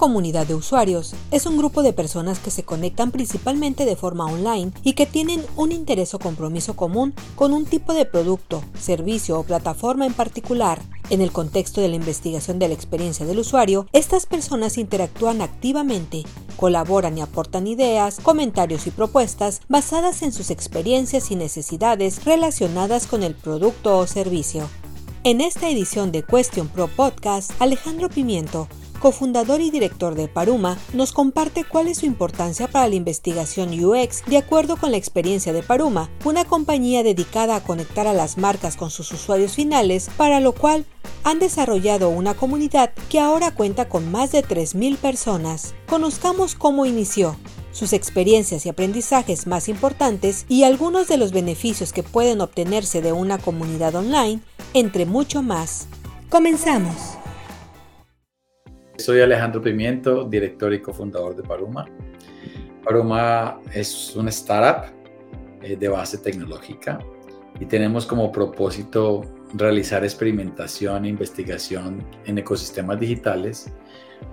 comunidad de usuarios es un grupo de personas que se conectan principalmente de forma online y que tienen un interés o compromiso común con un tipo de producto, servicio o plataforma en particular. En el contexto de la investigación de la experiencia del usuario, estas personas interactúan activamente, colaboran y aportan ideas, comentarios y propuestas basadas en sus experiencias y necesidades relacionadas con el producto o servicio. En esta edición de Question Pro Podcast, Alejandro Pimiento, cofundador y director de Paruma, nos comparte cuál es su importancia para la investigación UX de acuerdo con la experiencia de Paruma, una compañía dedicada a conectar a las marcas con sus usuarios finales, para lo cual han desarrollado una comunidad que ahora cuenta con más de 3.000 personas. Conozcamos cómo inició, sus experiencias y aprendizajes más importantes y algunos de los beneficios que pueden obtenerse de una comunidad online, entre mucho más. Comenzamos. Soy Alejandro Pimiento, director y cofundador de Paruma. Paruma es una startup eh, de base tecnológica y tenemos como propósito realizar experimentación e investigación en ecosistemas digitales,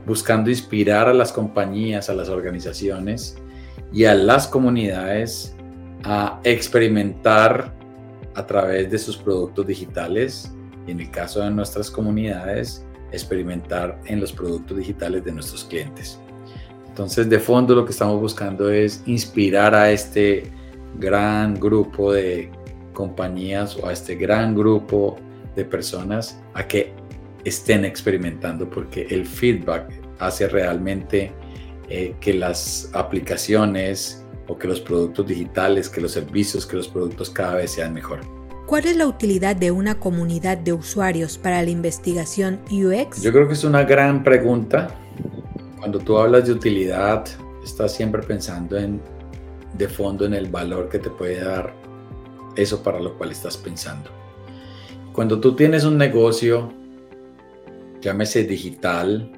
buscando inspirar a las compañías, a las organizaciones y a las comunidades a experimentar a través de sus productos digitales y en el caso de nuestras comunidades experimentar en los productos digitales de nuestros clientes. Entonces, de fondo lo que estamos buscando es inspirar a este gran grupo de compañías o a este gran grupo de personas a que estén experimentando porque el feedback hace realmente eh, que las aplicaciones o que los productos digitales, que los servicios, que los productos cada vez sean mejor. ¿Cuál es la utilidad de una comunidad de usuarios para la investigación UX? Yo creo que es una gran pregunta. Cuando tú hablas de utilidad, estás siempre pensando en de fondo en el valor que te puede dar eso para lo cual estás pensando. Cuando tú tienes un negocio, llámese digital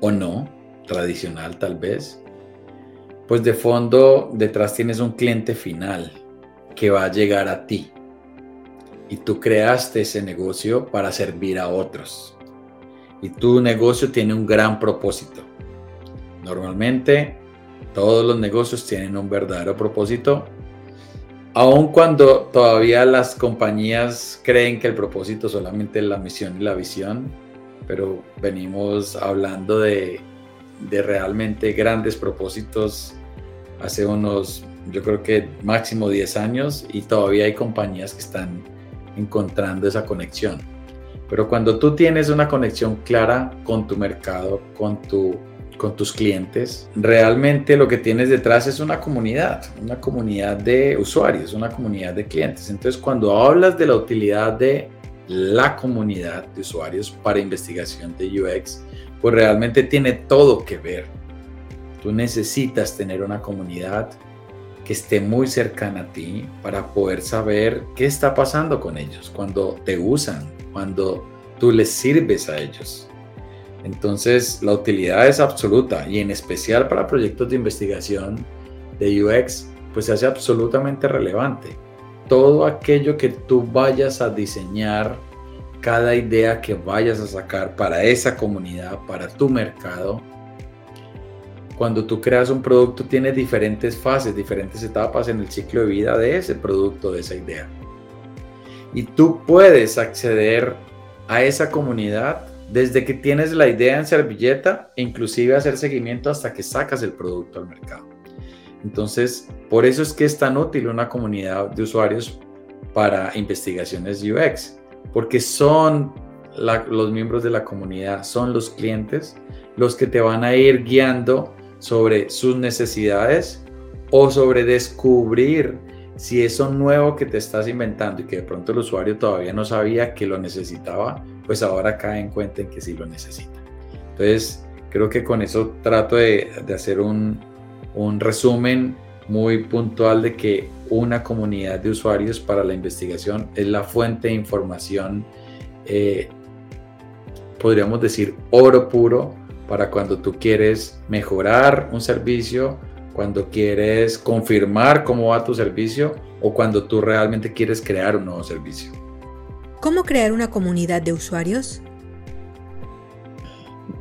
o no, tradicional tal vez, pues de fondo detrás tienes un cliente final que va a llegar a ti y tú creaste ese negocio para servir a otros. Y tu negocio tiene un gran propósito. Normalmente todos los negocios tienen un verdadero propósito, aun cuando todavía las compañías creen que el propósito solamente es la misión y la visión, pero venimos hablando de, de realmente grandes propósitos hace unos, yo creo que máximo 10 años y todavía hay compañías que están encontrando esa conexión. Pero cuando tú tienes una conexión clara con tu mercado, con, tu, con tus clientes, realmente lo que tienes detrás es una comunidad, una comunidad de usuarios, una comunidad de clientes. Entonces, cuando hablas de la utilidad de la comunidad de usuarios para investigación de UX, pues realmente tiene todo que ver. Tú necesitas tener una comunidad esté muy cercana a ti para poder saber qué está pasando con ellos, cuando te usan, cuando tú les sirves a ellos. Entonces, la utilidad es absoluta y en especial para proyectos de investigación de UX, pues se hace absolutamente relevante. Todo aquello que tú vayas a diseñar, cada idea que vayas a sacar para esa comunidad, para tu mercado, cuando tú creas un producto tiene diferentes fases, diferentes etapas en el ciclo de vida de ese producto, de esa idea. Y tú puedes acceder a esa comunidad desde que tienes la idea en servilleta e inclusive hacer seguimiento hasta que sacas el producto al mercado. Entonces, por eso es que es tan útil una comunidad de usuarios para investigaciones UX, porque son los miembros de la comunidad, son los clientes los que te van a ir guiando sobre sus necesidades o sobre descubrir si eso nuevo que te estás inventando y que de pronto el usuario todavía no sabía que lo necesitaba, pues ahora cae en cuenta en que sí lo necesita. Entonces, creo que con eso trato de, hacer un, resumen muy puntual de que una comunidad de usuarios para la investigación es la fuente de información, eh, podríamos decir, oro puro para cuando tú quieres mejorar un servicio, cuando quieres confirmar cómo va tu servicio o cuando tú realmente quieres crear un nuevo servicio. ¿Cómo crear una comunidad de usuarios?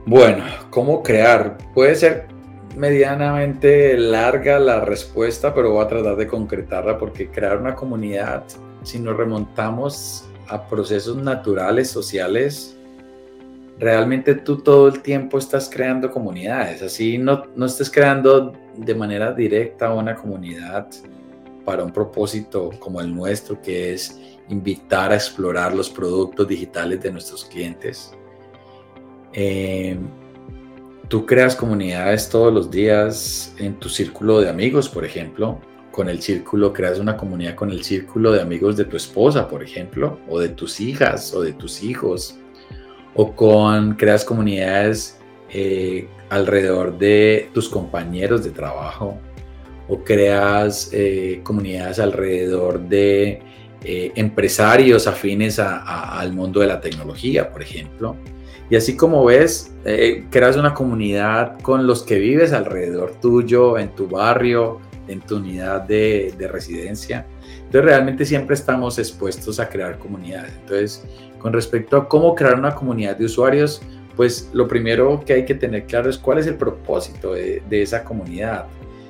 Bueno, ¿cómo crear? Puede ser medianamente larga la respuesta, pero voy a tratar de concretarla porque crear una comunidad, si nos remontamos a procesos naturales, sociales, realmente tú todo el tiempo estás creando comunidades, así no, no estés creando de manera directa una comunidad para un propósito como el nuestro, que es invitar a explorar los productos digitales de nuestros clientes. Eh, tú creas comunidades todos los días en tu círculo de amigos, por ejemplo. Con el círculo, creas una comunidad con el círculo de amigos de tu esposa, por ejemplo, o de tus hijas o de tus hijos. O con, creas comunidades eh, alrededor de tus compañeros de trabajo. O creas eh, comunidades alrededor de eh, empresarios afines al mundo de la tecnología, por ejemplo. Y así como ves, creas una comunidad con los que vives alrededor tuyo, en tu barrio, en tu unidad de, residencia. Entonces realmente siempre estamos expuestos a crear comunidades. Entonces, con respecto a cómo crear una comunidad de usuarios, pues lo primero que hay que tener claro es cuál es el propósito de, esa comunidad.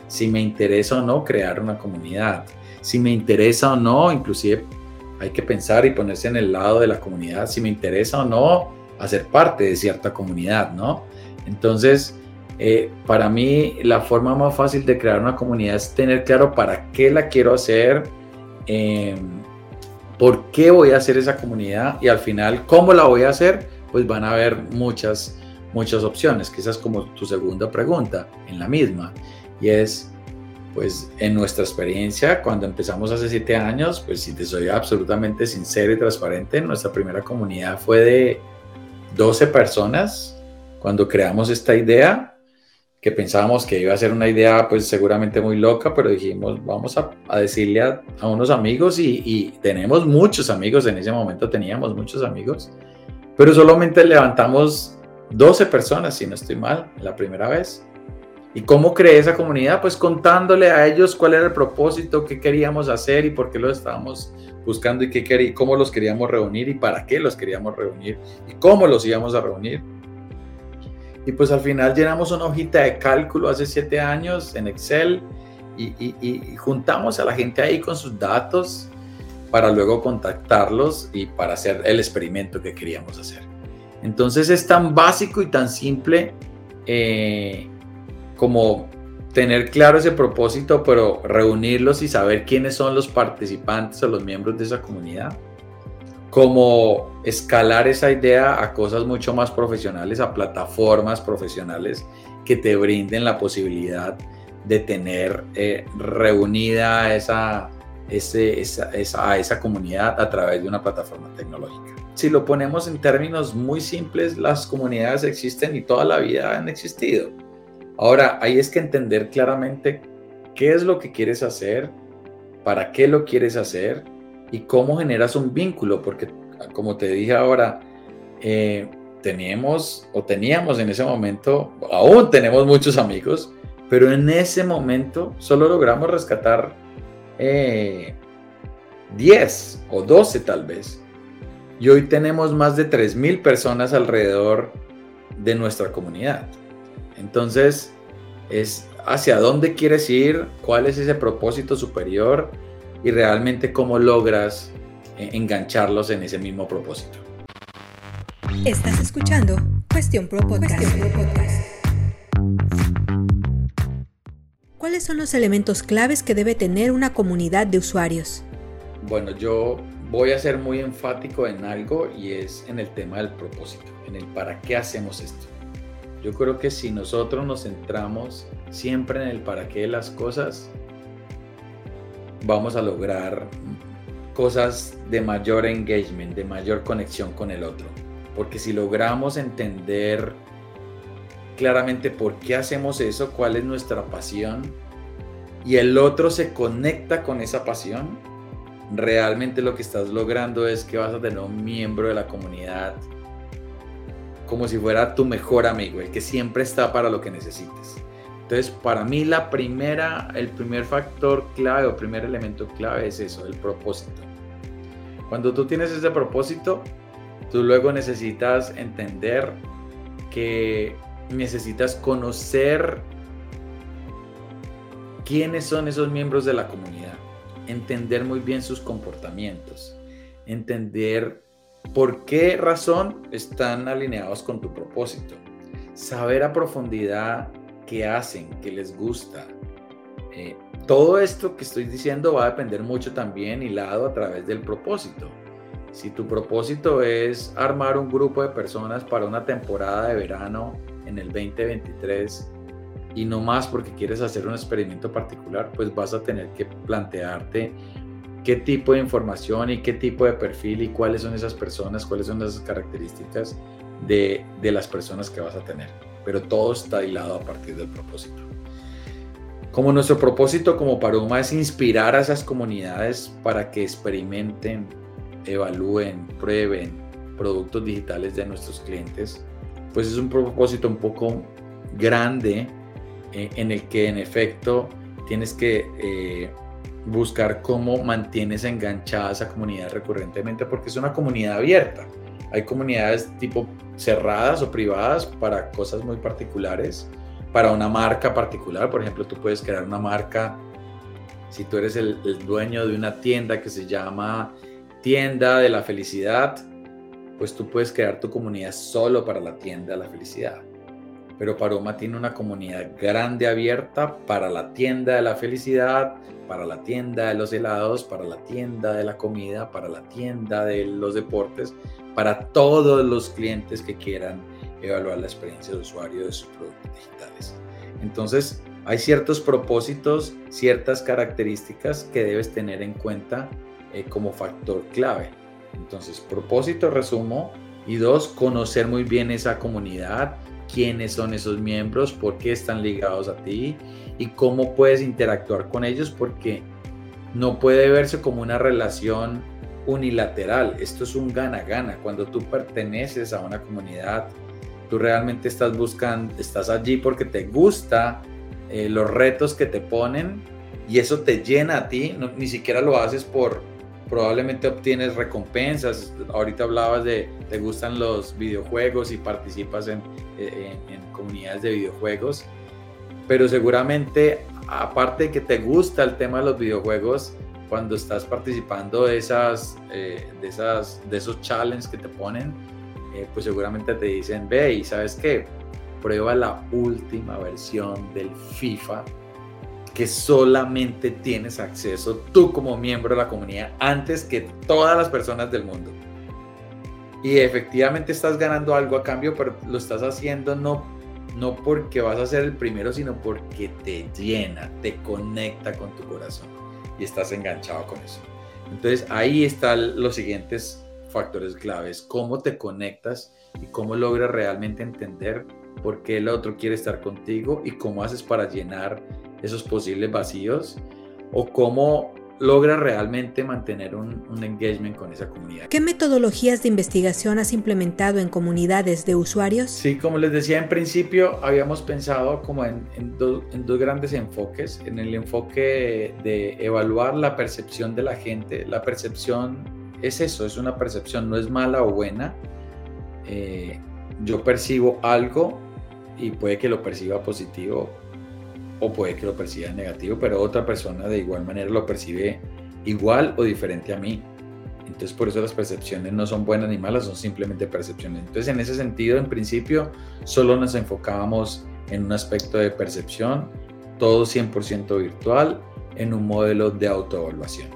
Si me interesa o no crear una comunidad. Si me interesa o no, inclusive hay que pensar y ponerse en el lado de la comunidad. Si me interesa o no hacer parte de cierta comunidad, ¿no? Entonces, eh, para mí la forma más fácil de crear una comunidad es tener claro para qué la quiero hacer, em, por qué voy a hacer esa comunidad y al final cómo la voy a hacer, pues van a haber muchas, muchas opciones. Quizás como tu segunda pregunta en la misma. Y es, pues en nuestra experiencia, cuando empezamos hace siete años, pues si te soy absolutamente sincero y transparente, nuestra primera comunidad fue de 12 personas cuando creamos esta idea, que pensábamos que iba a ser una idea pues seguramente muy loca, pero dijimos, vamos a, decirle a, unos amigos y, tenemos muchos amigos, en ese momento teníamos muchos amigos, pero solamente levantamos 12 personas, si no estoy mal, la primera vez. ¿Y cómo creé esa comunidad? Pues contándole a ellos cuál era el propósito, qué queríamos hacer y por qué lo estábamos buscando y qué cómo los queríamos reunir y para qué los queríamos reunir y cómo los íbamos a reunir. Y pues al final llenamos una hojita de cálculo hace siete años en Excel y, juntamos a la gente ahí con sus datos para luego contactarlos y para hacer el experimento que queríamos hacer. Entonces es tan básico y tan simple eh, como tener claro ese propósito, pero reunirlos y saber quiénes son los participantes o los miembros de esa comunidad. Como escalar esa idea a cosas mucho más profesionales, a plataformas profesionales que te brinden la posibilidad de tener eh, reunida esa, ese, esa, esa, a esa comunidad a través de una plataforma tecnológica. Si lo ponemos en términos muy simples, las comunidades existen y toda la vida han existido Ahora, ahí es que entender claramente qué es lo que quieres hacer, para qué lo quieres hacer y cómo generas un vínculo, porque como te dije ahora, eh, teníamos o teníamos en ese momento, aún tenemos muchos amigos, pero en ese momento solo logramos rescatar 10 eh, o 12 tal vez. Y hoy tenemos más de 3.000 personas alrededor de nuestra comunidad. Entonces, es hacia dónde quieres ir, cuál es ese propósito superior y realmente cómo logras eh, engancharlos en ese mismo propósito. Estás escuchando Cuestión Pro Podcast. ¿Cuáles son los elementos claves que debe tener una comunidad de usuarios? Bueno, yo voy a ser muy enfático en algo y es en el tema del propósito, en el para qué hacemos esto. Yo creo que si nosotros nos centramos siempre en el para qué de las cosas, vamos a lograr cosas de mayor engagement, de mayor conexión con el otro. Porque si logramos entender claramente por qué hacemos eso, cuál es nuestra pasión, y el otro se conecta con esa pasión, realmente lo que estás logrando es que vas a tener un miembro de la comunidad como si fuera tu mejor amigo, el que siempre está para lo que necesites. Entonces, para mí la primera, el primer factor clave o primer elemento clave es eso, el propósito. Cuando tú tienes ese propósito, tú luego necesitas entender que necesitas conocer quiénes son esos miembros de la comunidad, entender muy bien sus comportamientos, entender por qué razón están alineados con tu propósito, saber a profundidad qué hacen, qué les gusta. Eh, todo esto que estoy diciendo va a depender mucho también hilado a través del propósito. Si tu propósito es armar un grupo de personas para una temporada de verano en el 2023 y no más porque quieres hacer un experimento particular, pues vas a tener que plantearte qué tipo de información y qué tipo de perfil y cuáles son esas personas, cuáles son esas características de, de las personas que vas a tener. Pero todo está hilado a partir del propósito. Como nuestro propósito como Paroma es inspirar a esas comunidades para que experimenten, evalúen, prueben productos digitales de nuestros clientes, pues es un propósito un poco grande eh, en el que en efecto tienes que eh, buscar cómo mantienes enganchada esa comunidad recurrentemente porque es una comunidad abierta. Hay comunidades tipo cerradas o privadas para cosas muy particulares, para una marca particular. Por ejemplo, tú puedes crear una marca, si tú eres el, dueño de una tienda que se llama Tienda de la Felicidad, pues tú puedes crear tu comunidad solo para la tienda de la felicidad pero Paroma tiene una comunidad grande abierta para la tienda de la felicidad, para la tienda de los helados, para la tienda de la comida, para la tienda de los deportes, para todos los clientes que quieran evaluar la experiencia de usuario de sus productos digitales. Entonces, hay ciertos propósitos, ciertas características que debes tener en cuenta eh, como factor clave. Entonces, propósito, resumo, y dos, conocer muy bien esa comunidad, quiénes son esos miembros, por qué están ligados a ti y cómo puedes interactuar con ellos porque no puede verse como una relación unilateral. Esto es un gana-gana. Cuando tú perteneces a una comunidad, tú realmente estás buscando, estás allí porque te gusta eh, los retos que te ponen y eso te llena a ti. ni siquiera lo haces por, probablemente obtienes recompensas. Ahorita hablabas de te gustan los videojuegos y participas en, comunidades de videojuegos, pero seguramente aparte de que te gusta el tema de los videojuegos, cuando estás participando de esas, eh, de esas, de esos challenges que te ponen, eh, pues seguramente te dicen, ve y sabes qué, prueba la última versión del FIFA que solamente tienes acceso tú como miembro de la comunidad antes que todas las personas del mundo. Y efectivamente estás ganando algo a cambio, pero lo estás haciendo no, no porque vas a ser el primero, sino porque te llena, te conecta con tu corazón y estás enganchado con eso. Entonces ahí están los siguientes factores claves, cómo te conectas y cómo logras realmente entender por qué el otro quiere estar contigo y cómo haces para llenar esos posibles vacíos o cómo logra realmente mantener un, engagement con esa comunidad. ¿Qué metodologías de investigación has implementado en comunidades de usuarios? Sí, como les decía en principio, habíamos pensado como en, en dos grandes enfoques. En el enfoque de evaluar la percepción de la gente. La percepción es eso, es una percepción, no es mala o buena. Eh, yo percibo algo y puede que lo perciba positivo o puede que lo perciba negativo, pero otra persona de igual manera lo percibe igual o diferente a mí. Entonces por eso las percepciones no son buenas ni malas, son simplemente percepciones. Entonces en ese sentido, en principio, solo nos enfocábamos en un aspecto de percepción, todo 100% virtual, en un modelo de autoevaluación.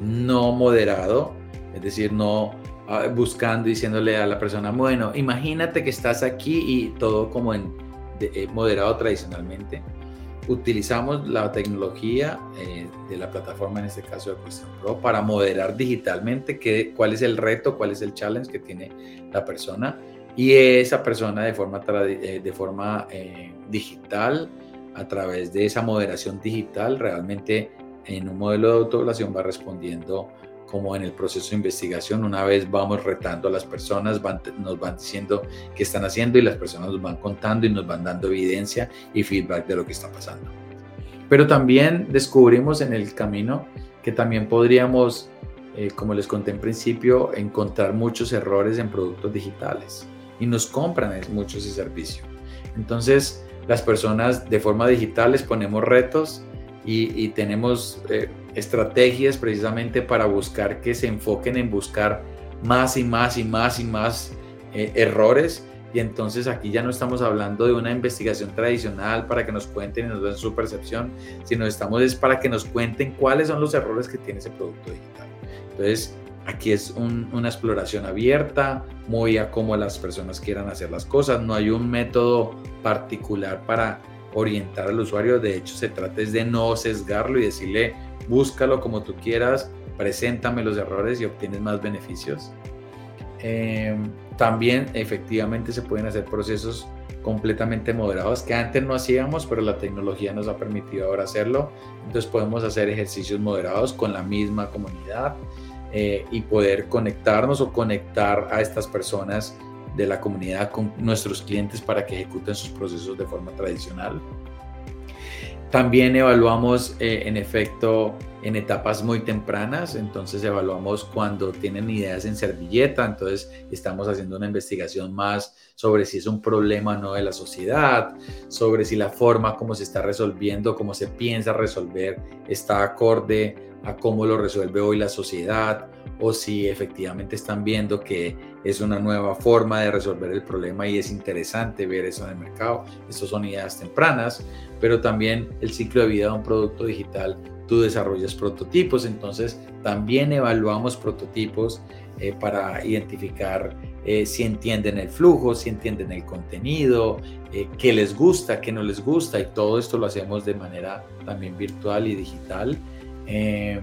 No moderado, es decir, no ah, buscando, diciéndole a la persona, bueno, imagínate que estás aquí y todo como en eh, moderado tradicionalmente. Utilizamos la tecnología eh, de la plataforma, en este caso de Question Pro, para moderar digitalmente qué, cuál es el reto, cuál es el challenge que tiene la persona. Y esa persona de forma, eh, de forma digital, a través de esa moderación digital, realmente en un modelo de autoevaluación va respondiendo como en el proceso de investigación, una vez vamos retando a las personas, nos van diciendo qué están haciendo y las personas nos van contando y nos van dando evidencia y feedback de lo que está pasando. Pero también descubrimos en el camino que también podríamos, eh, como les conté en principio, encontrar muchos errores en productos digitales. y nos compran mucho ese servicio. Entonces, las personas de forma digital les ponemos retos y, tenemos eh, estrategias precisamente para buscar que se enfoquen en buscar más y más y más y más eh, errores. Y entonces aquí ya no estamos hablando de una investigación tradicional para que nos cuenten y nos den su percepción, sino estamos es para que nos cuenten cuáles son los errores que tiene ese producto digital. Entonces, aquí es una exploración abierta, muy a cómo las personas quieran hacer las cosas. No hay un método particular para orientar al usuario. De hecho, se trata de no sesgarlo y decirle, búscalo como tú quieras, preséntame los errores y obtienes más beneficios. Em, también efectivamente se pueden hacer procesos completamente moderados que antes no hacíamos, pero la tecnología nos ha permitido ahora hacerlo. Entonces podemos hacer ejercicios moderados con la misma comunidad eh, y poder conectarnos o conectar a estas personas de la comunidad con nuestros clientes para que ejecuten sus procesos de forma tradicional. También evaluamos eh, en efecto en etapas muy tempranas, entonces evaluamos cuando tienen ideas en servilleta, entonces estamos haciendo una investigación más sobre si es un problema o no de la sociedad, sobre si la forma como se está resolviendo, cómo se piensa resolver, está acorde a cómo lo resuelve hoy la sociedad o si efectivamente están viendo que es una nueva forma de resolver el problema y es interesante ver eso en el mercado. Estas son ideas tempranas, pero también el ciclo de vida de un producto digital, tú desarrollas prototipos, entonces también evaluamos prototipos eh, para identificar eh, si entienden el flujo, si entienden el contenido, eh, qué les gusta, qué no les gusta y todo esto lo hacemos de manera también virtual y digital. Em,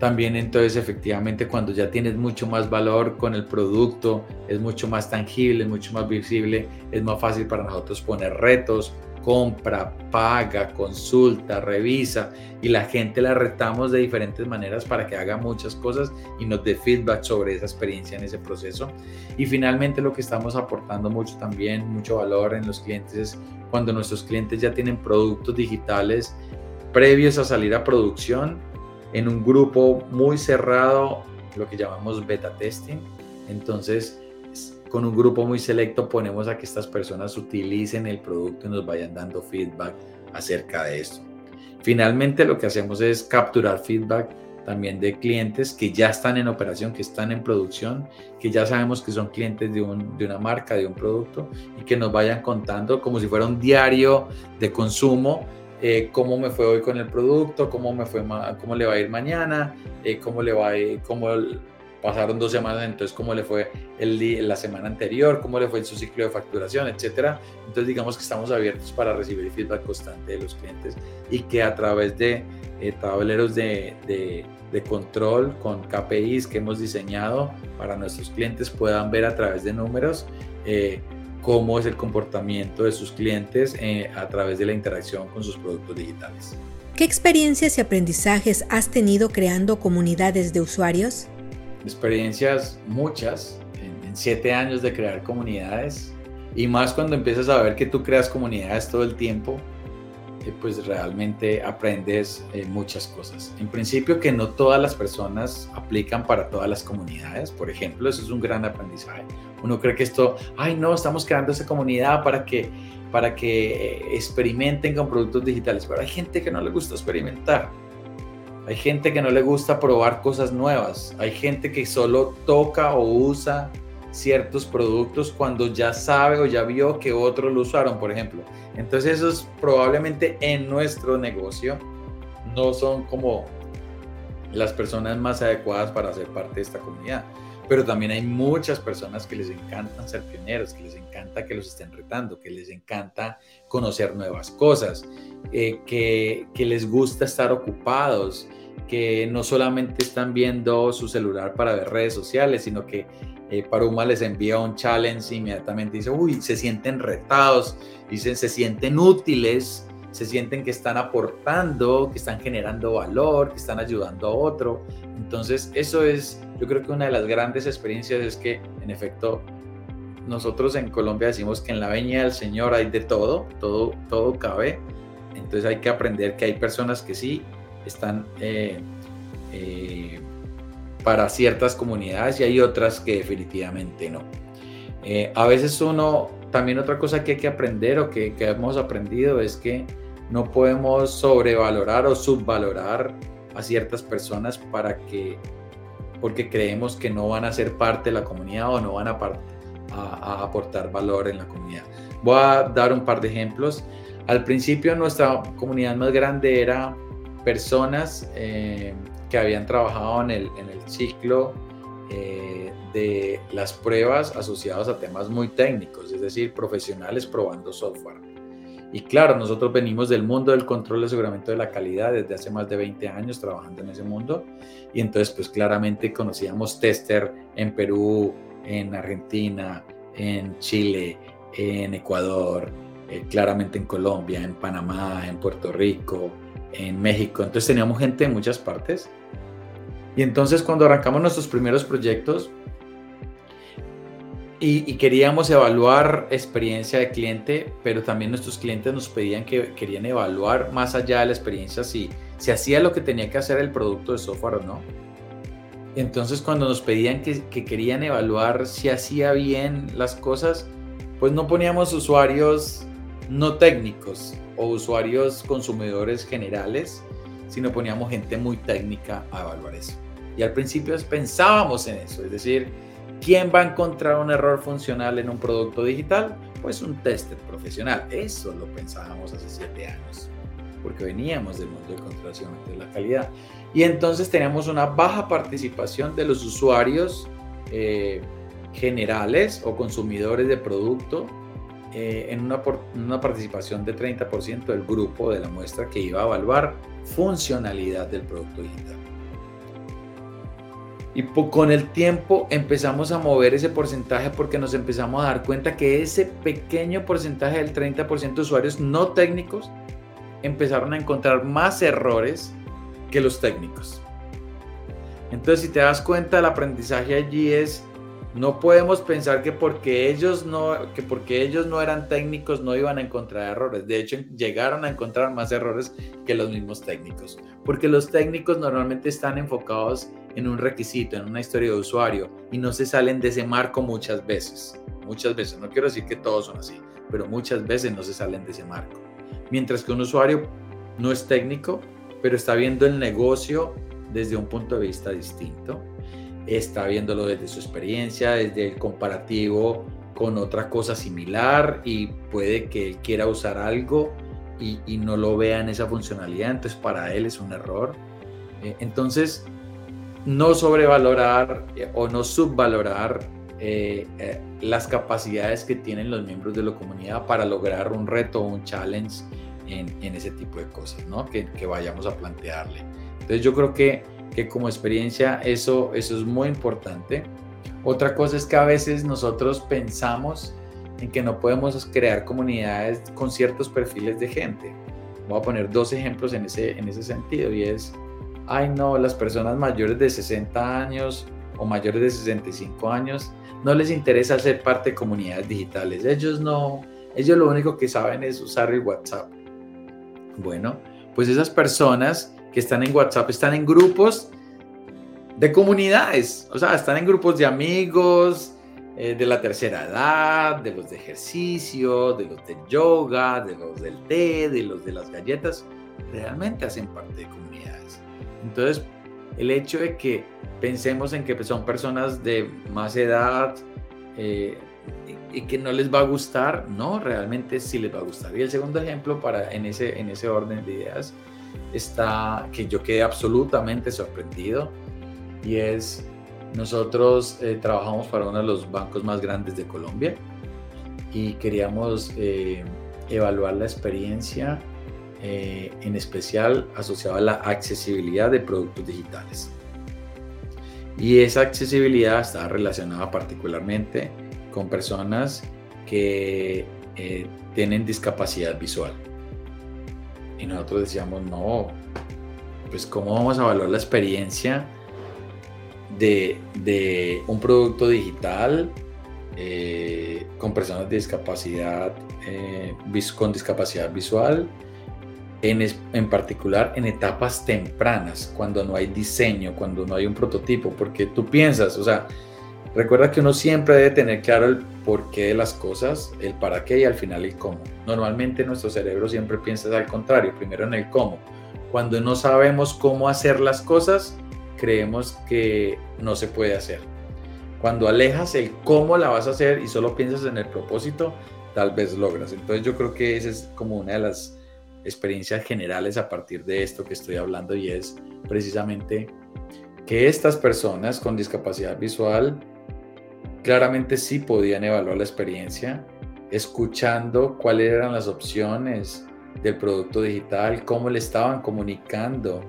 también entonces efectivamente cuando ya tienes mucho más valor con el producto, es mucho más tangible, es mucho más visible, es más fácil para nosotros poner retos, compra, paga, consulta, revisa y la gente la retamos de diferentes maneras para que haga muchas cosas y nos dé feedback sobre esa experiencia en ese proceso. Y finalmente lo que estamos aportando mucho también, mucho valor en los clientes es cuando nuestros clientes ya tienen productos digitales previos a salir a producción en un grupo muy cerrado, lo que llamamos beta testing. Entonces, con un grupo muy selecto ponemos a que estas personas utilicen el producto y nos vayan dando feedback acerca de esto. Finalmente, lo que hacemos es capturar feedback también de clientes que ya están en operación, que están en producción, que ya sabemos que son clientes de, de, una marca, de un producto, y que nos vayan contando como si fuera un diario de consumo eh, cómo me fue hoy con el producto, cómo me fue, cómo le va a ir mañana, eh, cómo le va a ir, cómo pasaron dos semanas, entonces cómo le fue el, la semana anterior, cómo le fue en su ciclo de facturación, etcétera. Entonces digamos que estamos abiertos para recibir feedback constante de los clientes y que a través de eh, tableros de, de, de, control con KPIs que hemos diseñado para nuestros clientes puedan ver a través de números cómo es el comportamiento de sus clientes eh, a través de la interacción con sus productos digitales. ¿Qué experiencias y aprendizajes has tenido creando comunidades de usuarios? Experiencias muchas, en, siete años de crear comunidades y más cuando empiezas a ver que tú creas comunidades todo el tiempo, pues realmente aprendes eh, muchas cosas. En principio que no todas las personas aplican para todas las comunidades, por ejemplo, eso es un gran aprendizaje. Uno cree que esto, ay no, estamos creando esa comunidad para que, para que eh, experimenten con productos digitales, pero hay gente que no le gusta experimentar. Hay gente que no le gusta probar cosas nuevas. Hay gente que solo toca o usa ciertos productos cuando ya sabe o ya vio que otros lo usaron, por ejemplo. Entonces esos probablemente en nuestro negocio no son como las personas más adecuadas para ser parte de esta comunidad. Pero también hay muchas personas que les encantan ser pioneros, que les encanta que los estén retando, que les encanta conocer nuevas cosas, eh, que, que les gusta estar ocupados, que no solamente están viendo su celular para ver redes sociales, sino que eh, Paruma les envía un challenge inmediatamente dice, uy, se sienten retados, dicen, se sienten útiles, se sienten que están aportando, que están generando valor, que están ayudando a otro. Entonces, eso es, yo creo que una de las grandes experiencias es que, en efecto, nosotros en Colombia decimos que en la veña del Señor hay de todo, todo, todo cabe. Entonces hay que aprender que hay personas que sí están eh, eh, para ciertas comunidades y hay otras que definitivamente no. Eh, a veces uno, también otra cosa que hay que aprender o que, que hemos aprendido es que no podemos sobrevalorar o subvalorar a ciertas personas para que, porque creemos que no van a ser parte de la comunidad o no van a, a, aportar valor en la comunidad. Voy a dar un par de ejemplos. Al principio nuestra comunidad más grande era personas eh, que habían trabajado en el, en el ciclo eh, de las pruebas asociadas a temas muy técnicos, es decir, profesionales probando software. Y claro, nosotros venimos del mundo del control y aseguramiento de la calidad desde hace más de 20 años trabajando en ese mundo. Y entonces, pues claramente conocíamos tester en Perú, en Argentina, en Chile, en Ecuador, eh, claramente en Colombia, en Panamá, en Puerto Rico, en México. Entonces teníamos gente en muchas partes. Y entonces cuando arrancamos nuestros primeros proyectos y, queríamos evaluar experiencia de cliente, pero también nuestros clientes nos pedían que querían evaluar más allá de la experiencia si se hacía lo que tenía que hacer el producto de software o no. Entonces cuando nos pedían que, que querían evaluar si hacía bien las cosas, pues no poníamos usuarios no técnicos o usuarios consumidores generales, sino poníamos gente muy técnica a evaluar eso. Y al principio pensábamos en eso, es decir, ¿quién va a encontrar un error funcional en un producto digital? Pues un tester profesional. Eso lo pensábamos hace siete años, porque veníamos del mundo de controlación de la calidad. Y entonces teníamos una baja participación de los usuarios eh, generales o consumidores de producto eh, en una, una participación de 30% del grupo de la muestra que iba a evaluar funcionalidad del producto digital. Y con el tiempo empezamos a mover ese porcentaje porque nos empezamos a dar cuenta que ese pequeño porcentaje del 30% de usuarios no técnicos empezaron a encontrar más errores que los técnicos. Entonces, si te das cuenta, el aprendizaje allí es no podemos pensar que porque ellos no que porque ellos no eran técnicos no iban a encontrar errores. De hecho, llegaron a encontrar más errores que los mismos técnicos, porque los técnicos normalmente están enfocados en un requisito, en una historia de usuario y no se salen de ese marco muchas veces. Muchas veces, no quiero decir que todos son así, pero muchas veces no se salen de ese marco. Mientras que un usuario no es técnico, pero está viendo el negocio desde un punto de vista distinto, está viéndolo desde su experiencia, desde el comparativo con otra cosa similar y puede que él quiera usar algo y, no lo vea en esa funcionalidad, entonces para él es un error. Eh, entonces, no sobrevalorar eh, o no subvalorar eh, las capacidades que tienen los miembros de la comunidad para lograr un reto o un challenge en, en ese tipo de cosas, ¿no? Que, que, vayamos a plantearle. Entonces yo creo que, que como experiencia eso, eso es muy importante. Otra cosa es que a veces nosotros pensamos en que no podemos crear comunidades con ciertos perfiles de gente. Voy a poner dos ejemplos en ese, en ese sentido y es ay no, las personas mayores de 60 años o mayores de 65 años no les interesa ser parte de comunidades digitales. Ellos no, ellos lo único que saben es usar el WhatsApp. Bueno, pues esas personas que están en WhatsApp están en grupos de comunidades, o sea, están en grupos de amigos, eh, de la tercera edad, de los de ejercicio, de los de yoga, de los del té, de los de las galletas, realmente hacen parte de comunidades. Entonces, el hecho de que pensemos en que son personas de más edad eh, y, que no les va a gustar, no, realmente sí les va a gustar. Y el segundo ejemplo para, en, ese, en ese orden de ideas está que yo quedé absolutamente sorprendido y es nosotros eh, trabajamos para uno de los bancos más grandes de Colombia y queríamos eh, evaluar la experiencia eh, en especial asociado a la accesibilidad de productos digitales. Y esa accesibilidad está relacionada particularmente con personas que eh, tienen discapacidad visual. Y nosotros decíamos, no, pues cómo vamos a evaluar la experiencia de, de un producto digital eh, con personas de discapacidad, con discapacidad visual en, particular en etapas tempranas, cuando no hay diseño, cuando no hay un prototipo, porque tú piensas, o sea, Recuerda que uno siempre debe tener claro el porqué de las cosas, el para qué y al final el cómo. Normalmente nuestro cerebro siempre piensa al contrario, primero en el cómo. Cuando no sabemos cómo hacer las cosas, creemos que no se puede hacer. Cuando alejas el cómo la vas a hacer y solo piensas en el propósito, tal vez logras. Entonces yo creo que esa es como una de las experiencias generales a partir de esto que estoy hablando y es precisamente que estas personas con discapacidad visual claramente sí podían evaluar la experiencia, escuchando cuáles eran las opciones del producto digital, cómo le estaban comunicando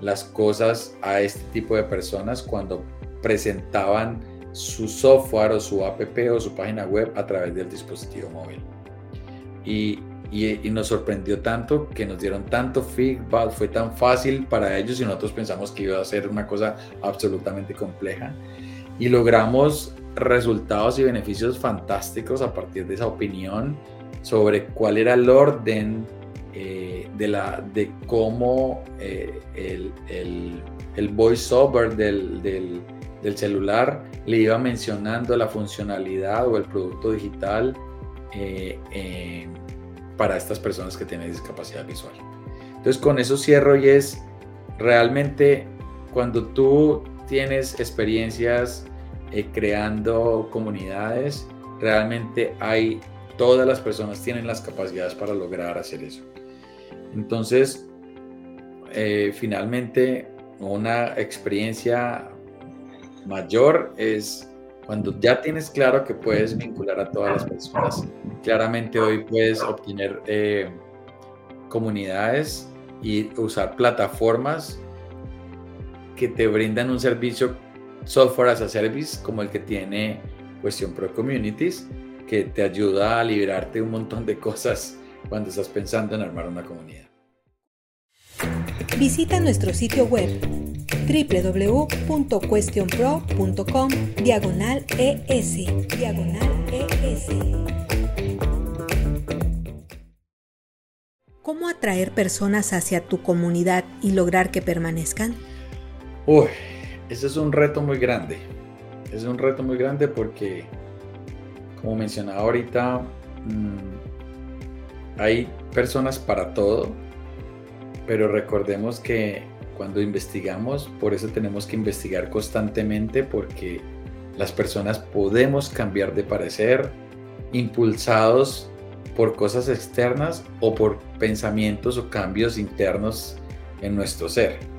las cosas a este tipo de personas cuando presentaban su software o su app o su página web a través del dispositivo móvil. Y, y, nos sorprendió tanto que nos dieron tanto feedback, fue tan fácil para ellos y nosotros pensamos que iba a ser una cosa absolutamente compleja. Y logramos resultados y beneficios fantásticos a partir de esa opinión sobre cuál era el orden eh, de, la, de cómo eh, el, el, el voiceover del, del, del, celular le iba mencionando la funcionalidad o el producto digital eh, para estas personas que tienen discapacidad visual. Entonces con eso cierro y es realmente cuando tú tienes experiencias eh, creando comunidades, realmente hay, todas las personas tienen las capacidades para lograr hacer eso. Entonces, eh, finalmente, una experiencia mayor es cuando ya tienes claro que puedes vincular a todas las personas. Claramente hoy puedes obtener eh, comunidades y usar plataformas que te brindan un servicio software as a service como el que tiene Cuestión Pro Communities, que te ayuda a liberarte un montón de cosas cuando estás pensando en armar una comunidad. Visita nuestro sitio web www.questionpro.com diagonal ES diagonal ES. ¿Cómo atraer personas hacia tu comunidad y lograr que permanezcan? Uy, ese es un reto muy grande. Es un reto muy grande porque, como mencionaba ahorita, mm, hay personas para todo, pero recordemos que cuando investigamos, por eso tenemos que investigar constantemente porque las personas podemos cambiar de parecer impulsados por cosas externas o por pensamientos o cambios internos en nuestro ser.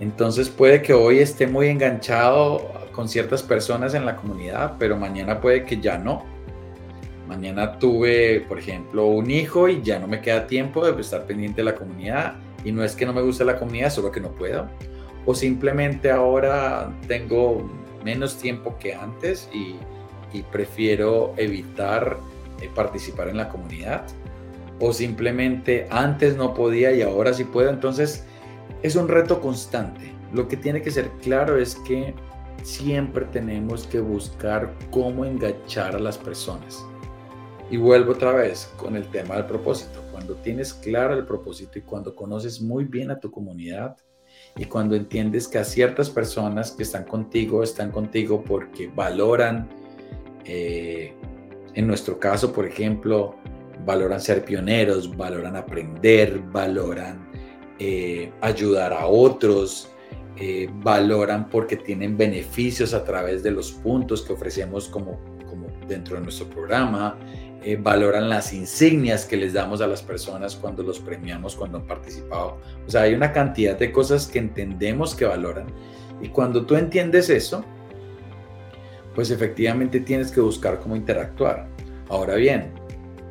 Entonces puede que hoy esté muy enganchado con ciertas personas en la comunidad, pero mañana puede que ya no. Mañana tuve, por ejemplo, un hijo y ya no me queda tiempo de estar pendiente de la comunidad. Y no es que no me guste la comunidad, solo que no puedo. O simplemente ahora tengo menos tiempo que antes y, prefiero evitar eh, participar en la comunidad. O simplemente antes no podía y ahora sí puedo. Entonces, es un reto constante. Lo que tiene que ser claro es que siempre tenemos que buscar cómo enganchar a las personas. Y vuelvo otra vez con el tema del propósito. Cuando tienes claro el propósito y cuando conoces muy bien a tu comunidad y cuando entiendes que a ciertas personas que están contigo están contigo porque valoran, eh, en nuestro caso, por ejemplo, valoran ser pioneros, valoran aprender, valoran eh, ayudar a otros, eh, valoran porque tienen beneficios a través de los puntos que ofrecemos como, como dentro de nuestro programa, eh, valoran las insignias que les damos a las personas cuando los premiamos, cuando han participado. O sea, hay una cantidad de cosas que entendemos que valoran. Y cuando tú entiendes eso, pues efectivamente tienes que buscar cómo interactuar. Ahora bien,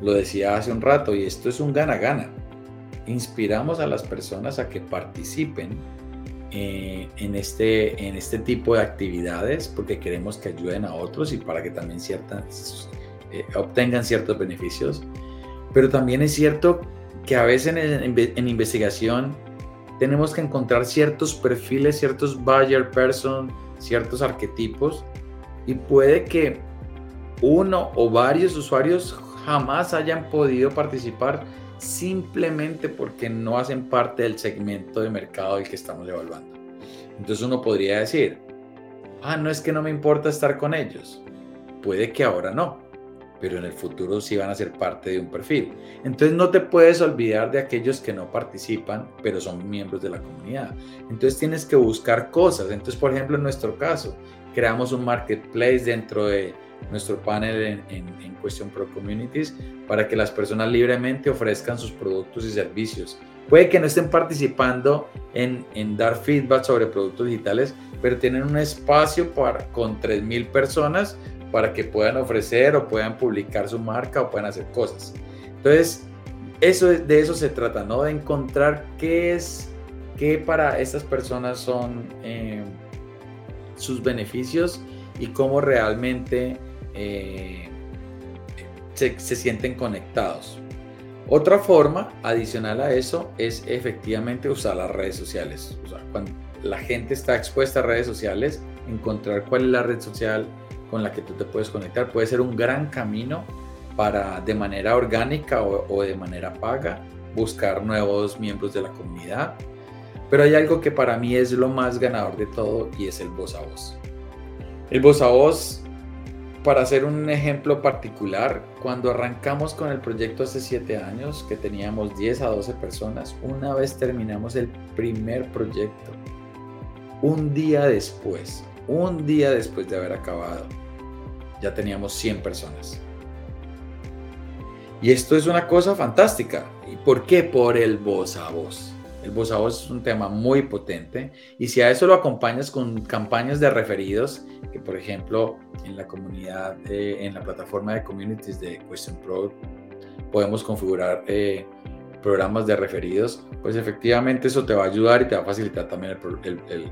lo decía hace un rato, y esto es un gana-gana inspiramos a las personas a que participen eh, en, este, en este tipo de actividades porque queremos que ayuden a otros y para que también ciertas, eh, obtengan ciertos beneficios. Pero también es cierto que a veces en, investigación tenemos que encontrar ciertos perfiles, ciertos buyer person, ciertos arquetipos y puede que uno o varios usuarios jamás hayan podido participar simplemente porque no hacen parte del segmento de mercado del que estamos evaluando. Entonces uno podría decir, ah, no es que no me importa estar con ellos. Puede que ahora no, pero en el futuro sí van a ser parte de un perfil. Entonces no te puedes olvidar de aquellos que no participan, pero son miembros de la comunidad. Entonces tienes que buscar cosas. Entonces, por ejemplo, en nuestro caso, creamos un marketplace dentro de nuestro panel en, en, Question Pro Communities para que las personas libremente ofrezcan sus productos y servicios. Puede que no estén participando en, en dar feedback sobre productos digitales, pero tienen un espacio para, con 3.000 personas para que puedan ofrecer o puedan publicar su marca o puedan hacer cosas. Entonces, eso, de eso se trata, ¿no? De encontrar qué es, qué para estas personas son eh, sus beneficios y cómo realmente eh, se, sienten conectados. Otra forma adicional a eso es efectivamente usar las redes sociales. O cuando la gente está expuesta a redes sociales, encontrar cuál es la red social con la que tú te puedes conectar puede ser un gran camino para de manera orgánica o, de manera paga buscar nuevos miembros de la comunidad. Pero hay algo que para mí es lo más ganador de todo y es el voz a voz. El voz a voz, para hacer un ejemplo particular, cuando arrancamos con el proyecto hace 7 años, que teníamos 10 a 12 personas, una vez terminamos el primer proyecto, un día después, un día después de haber acabado, ya teníamos 100 personas. Y esto es una cosa fantástica. ¿Y por qué? Por el voz a voz. El voz es un tema muy potente y si a eso lo acompañas con campañas de referidos, que por ejemplo en la comunidad, en la plataforma de communities de Question Pro podemos configurar eh, programas de referidos, pues efectivamente eso te va a ayudar y te va a facilitar también el,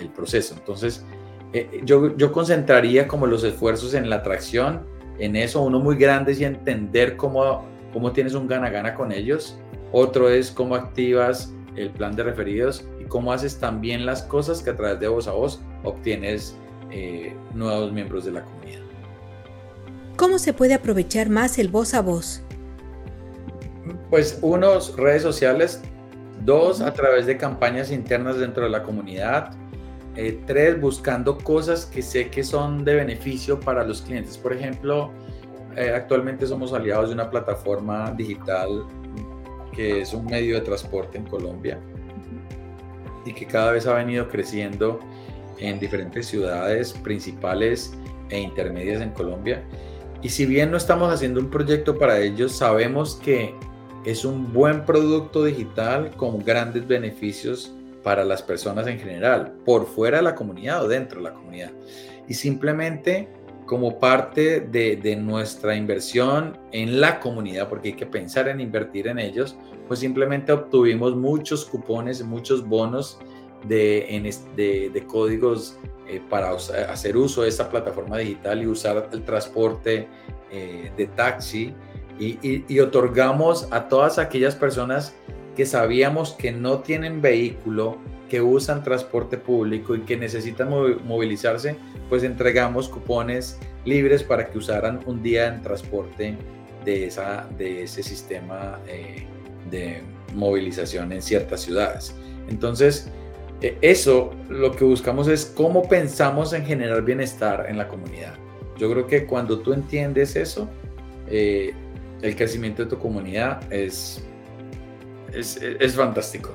el proceso. Entonces, eh, yo, yo concentraría como los esfuerzos en la atracción, en eso, uno muy grande es entender cómo, cómo tienes un gana-gana con ellos, otro es cómo activas el plan de referidos y cómo haces también las cosas que a través de voz a voz obtienes eh, nuevos miembros de la comunidad. ¿Cómo se puede aprovechar más el voz a voz? Pues unos redes sociales, dos a través de campañas internas dentro de la comunidad, eh, tres, buscando cosas que sé que son de beneficio para los clientes. Por ejemplo, eh, actualmente somos aliados de una plataforma digital que es un medio de transporte en Colombia y que cada vez ha venido creciendo en diferentes ciudades principales e intermedias en Colombia. Y si bien no estamos haciendo un proyecto para ellos, sabemos que es un buen producto digital con grandes beneficios para las personas en general, por fuera de la comunidad o dentro de la comunidad. Y simplemente como parte de, nuestra inversión en la comunidad, porque hay que pensar en invertir en ellos, pues simplemente obtuvimos muchos cupones, muchos bonos de, códigos eh, para hacer uso de esta plataforma digital y usar el transporte eh, de taxi. Y otorgamos a todas aquellas personas que sabíamos que no tienen vehículo, que usan transporte público y que necesitan movilizarse, pues entregamos cupones libres para que usaran un día en transporte de, esa, de ese sistema eh, de movilización en ciertas ciudades. Entonces, e, eso lo que buscamos es cómo pensamos en generar bienestar en la comunidad. Yo creo que cuando tú entiendes eso, eh, el crecimiento de tu comunidad es es, fantástico.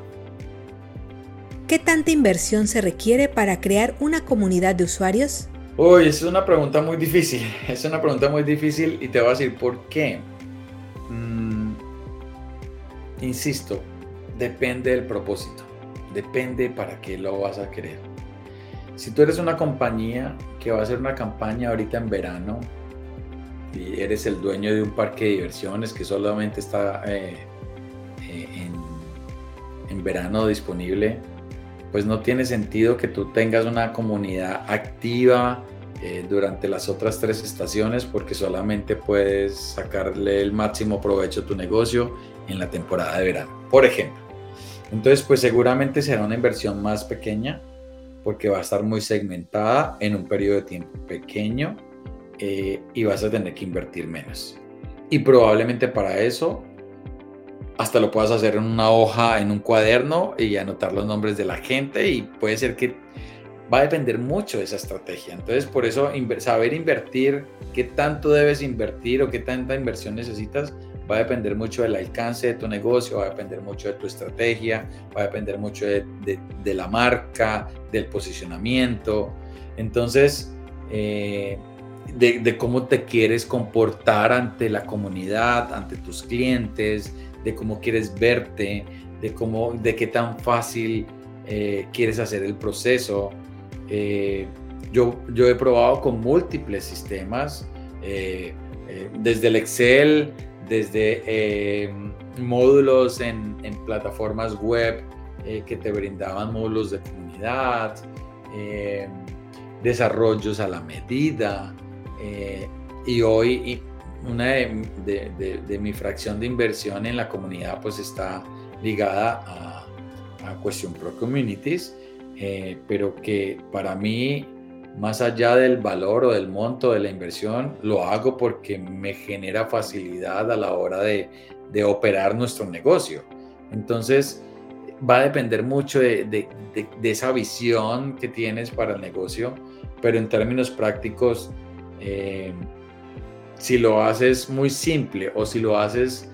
¿Qué tanta inversión se requiere para crear una comunidad de usuarios? Uy, es una pregunta muy difícil. Es una pregunta muy difícil y te voy a decir por qué. Mm, insisto, depende del propósito. Depende para qué lo vas a querer. Si tú eres una compañía que va a hacer una campaña ahorita en verano y eres el dueño de un parque de diversiones que solamente está eh, en, verano disponible, pues no tiene sentido que tú tengas una comunidad activa eh, durante las otras tres estaciones porque solamente puedes sacarle el máximo provecho a tu negocio en la temporada de verano, por ejemplo. Entonces, pues seguramente será una inversión más pequeña porque va a estar muy segmentada en un periodo de tiempo pequeño eh, y vas a tener que invertir menos. Y probablemente para eso hasta lo puedas hacer en una hoja, en un cuaderno y anotar los nombres de la gente y puede ser que va a depender mucho de esa estrategia. Entonces, por eso saber invertir, qué tanto debes invertir o qué tanta inversión necesitas, va a depender mucho del alcance de tu negocio, va a depender mucho de tu estrategia, va a depender mucho de, la marca, del posicionamiento. Entonces, eh, de, cómo te quieres comportar ante la comunidad, ante tus clientes, de cómo quieres verte, de, cómo, de qué tan fácil eh, quieres hacer el proceso. Eh, yo, yo he probado con múltiples sistemas, eh, desde el Excel, desde módulos en, en, plataformas web que te brindaban módulos de comunidad, desarrollos a la medida. y hoy una de, de, mi fracción de inversión en la comunidad pues está ligada a, a Question Pro Communities, eh, pero que para mí, más allá del valor o del monto de la inversión, lo hago porque me genera facilidad a la hora de, de operar nuestro negocio. Entonces, va a depender mucho de, de, de, esa visión que tienes para el negocio, pero en términos prácticos, eh, si lo haces muy simple o si lo haces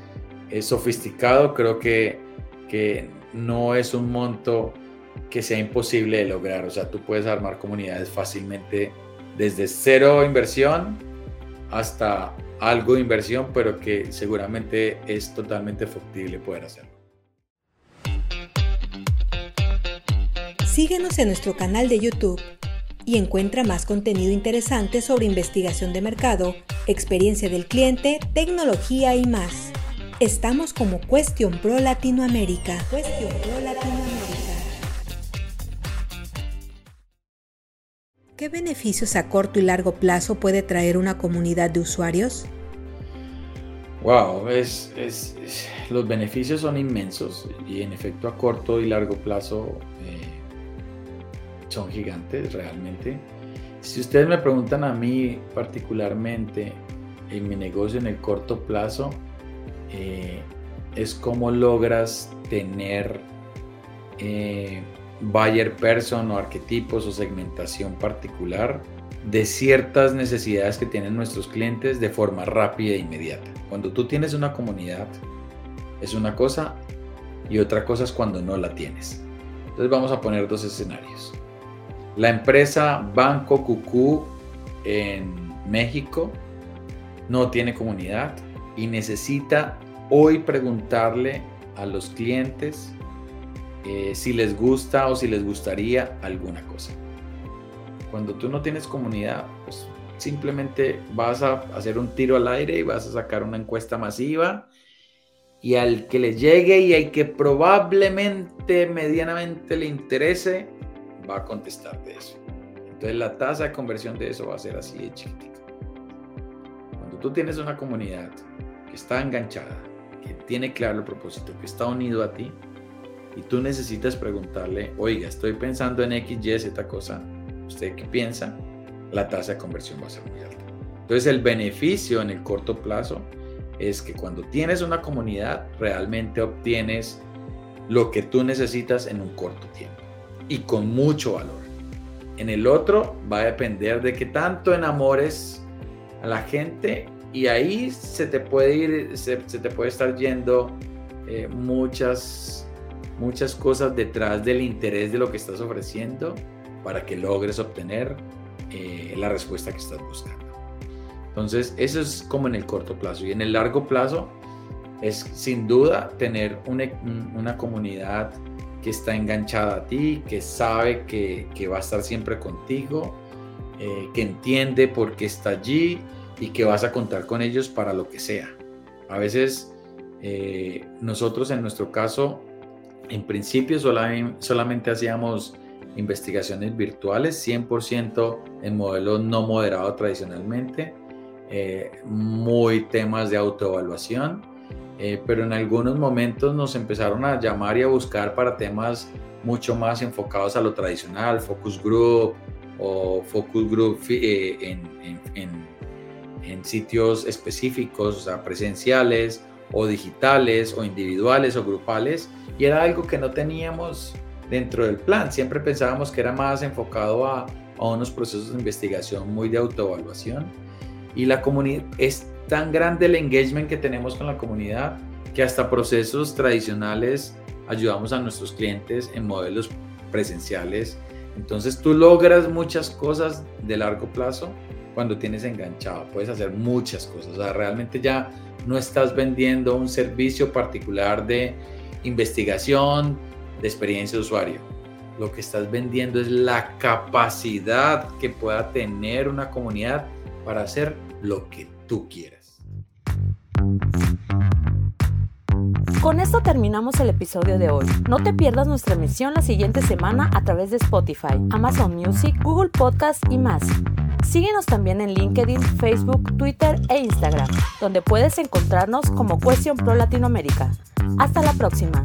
eh, sofisticado, creo que, que no es un monto que sea imposible de lograr. O sea, tú puedes armar comunidades fácilmente desde cero inversión hasta algo de inversión, pero que seguramente es totalmente factible poder hacerlo. Síguenos en nuestro canal de YouTube y encuentra más contenido interesante sobre investigación de mercado, experiencia del cliente, tecnología y más. Estamos como Question Pro Latinoamérica. Question Pro Latinoamérica. ¿Qué beneficios a corto y largo plazo puede traer una comunidad de usuarios? Wow, es, los beneficios son inmensos y en efecto a corto y largo plazo eh, son gigantes realmente. Si ustedes me preguntan a mí particularmente en mi negocio en el corto plazo, eh, es cómo logras tener eh, buyer person o arquetipos o segmentación particular de ciertas necesidades que tienen nuestros clientes de forma rápida e inmediata. Cuando tú tienes una comunidad es una cosa y otra cosa es cuando no la tienes. Entonces vamos a poner dos escenarios. La empresa Banco Cucú en México no tiene comunidad y necesita hoy preguntarle a los clientes eh, si les gusta o si les gustaría alguna cosa. Cuando tú no tienes comunidad, pues simplemente vas a hacer un tiro al aire y vas a sacar una encuesta masiva y al que le llegue y al que probablemente medianamente le interese, va a contestar de eso. Entonces la tasa de conversión de eso va a ser así de chiquitita. Cuando tú tienes una comunidad que está enganchada, que tiene claro el propósito, que está unido a ti, y tú necesitas preguntarle, oiga, estoy pensando en X, Y, Z cosa, ¿usted qué piensa? La tasa de conversión va a ser muy alta. Entonces el beneficio en el corto plazo es que cuando tienes una comunidad realmente obtienes lo que tú necesitas en un corto tiempo y con mucho valor. En el otro va a depender de qué tanto enamores a la gente y ahí se te puede ir, se, te puede estar yendo eh, muchas, muchas cosas detrás del interés de lo que estás ofreciendo para que logres obtener eh, la respuesta que estás buscando. Entonces, eso es como en el corto plazo. Y en el largo plazo es sin duda tener una, una comunidad que está enganchada a ti, que sabe que, va a estar siempre contigo, eh, que entiende por qué está allí y que vas a contar con ellos para lo que sea. A veces eh, nosotros en nuestro caso, en principio solamente, hacíamos investigaciones virtuales, 100% en modelo no moderado tradicionalmente, eh, muy temas de autoevaluación eh, pero en algunos momentos nos empezaron a llamar y a buscar para temas mucho más enfocados a lo tradicional, focus group o focus group eh, en, en, sitios específicos, o sea, presenciales o digitales o individuales o grupales, y era algo que no teníamos dentro del plan. Siempre pensábamos que era más enfocado a, a unos procesos de investigación muy de autoevaluación. Y la comunidad es tan grande el engagement que tenemos con la comunidad que hasta procesos tradicionales ayudamos a nuestros clientes en modelos presenciales. Entonces tú logras muchas cosas de largo plazo cuando tienes enganchado. Puedes hacer muchas cosas. O sea, realmente ya no estás vendiendo un servicio particular de investigación, de experiencia de usuario. Lo que estás vendiendo es la capacidad que pueda tener una comunidad para hacer lo que tú quieras. Con esto terminamos el episodio de hoy. No te pierdas nuestra emisión la siguiente semana a través de Spotify, Amazon Music, Google Podcast y más. Síguenos también en LinkedIn, Facebook, Twitter e Instagram, donde puedes encontrarnos como Question Pro Latinoamérica. Hasta la próxima.